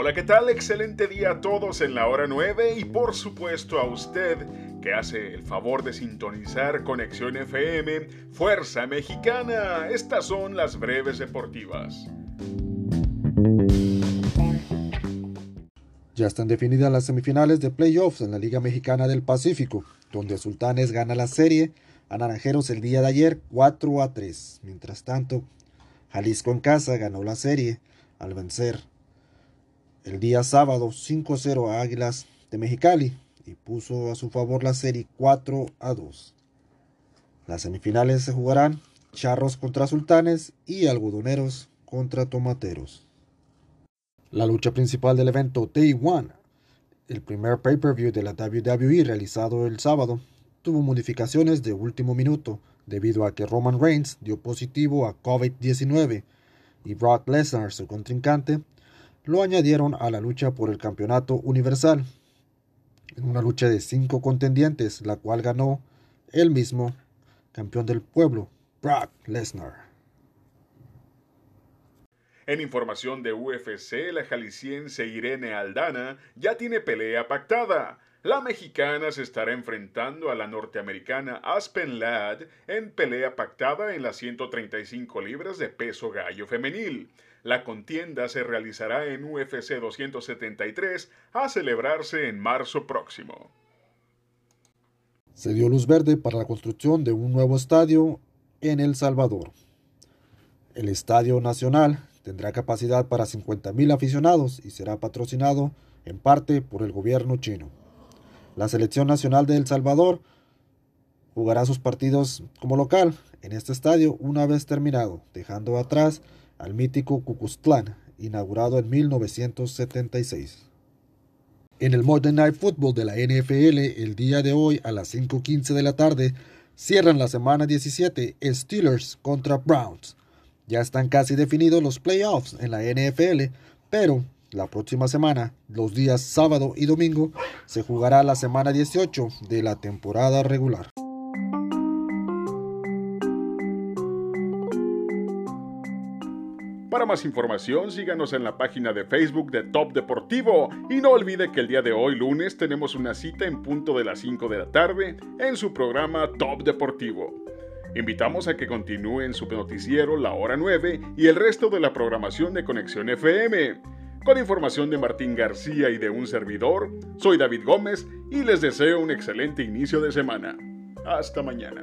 Hola, ¿qué tal? Excelente día a todos en la hora 9 y por supuesto a usted que hace el favor de sintonizar Conexión FM, Fuerza Mexicana. Estas son las breves deportivas. Ya están definidas las semifinales de playoffs en la Liga Mexicana del Pacífico, donde Sultanes gana la serie a Naranjeros el día de ayer 4 a 3. Mientras tanto, Jalisco en casa ganó la serie al vencer el día sábado 5-0 a Águilas de Mexicali y puso a su favor la serie 4 a 2. Las semifinales se jugarán Charros contra Sultanes y Algodoneros contra Tomateros. La lucha principal del evento Day One, el primer pay-per-view de la WWE realizado el sábado, tuvo modificaciones de último minuto debido a que Roman Reigns dio positivo a COVID-19 y Brock Lesnar, su contrincante, lo añadieron a la lucha por el campeonato universal, en una lucha de cinco contendientes, la cual ganó el mismo campeón del pueblo, Brock Lesnar. En información de UFC, la jalisciense Irene Aldana ya tiene pelea pactada. La mexicana se estará enfrentando a la norteamericana Aspen Ladd en pelea pactada en las 135 libras de peso gallo femenil. La contienda se realizará en UFC 273 a celebrarse en marzo próximo. Se dio luz verde para la construcción de un nuevo estadio en El Salvador. El Estadio Nacional tendrá capacidad para 50.000 aficionados y será patrocinado en parte por el gobierno chino. La selección nacional de El Salvador jugará sus partidos como local en este estadio una vez terminado, dejando atrás al mítico Cucuztlán, inaugurado en 1976. En el Modern Night Football de la NFL, el día de hoy a las 5.15 de la tarde, cierran la semana 17 Steelers contra Browns. Ya están casi definidos los playoffs en la NFL, pero la próxima semana, los días sábado y domingo, se jugará la semana 18 de la temporada regular. Para más información, síganos en la página de Facebook de Top Deportivo y no olvide que el día de hoy, lunes, tenemos una cita en punto de las 5 de la tarde en su programa Top Deportivo. Invitamos a que continúen su noticiero La Hora 9 y el resto de la programación de Conexión FM. Con información de Martín García y de un servidor, soy David Gómez y les deseo un excelente inicio de semana. Hasta mañana.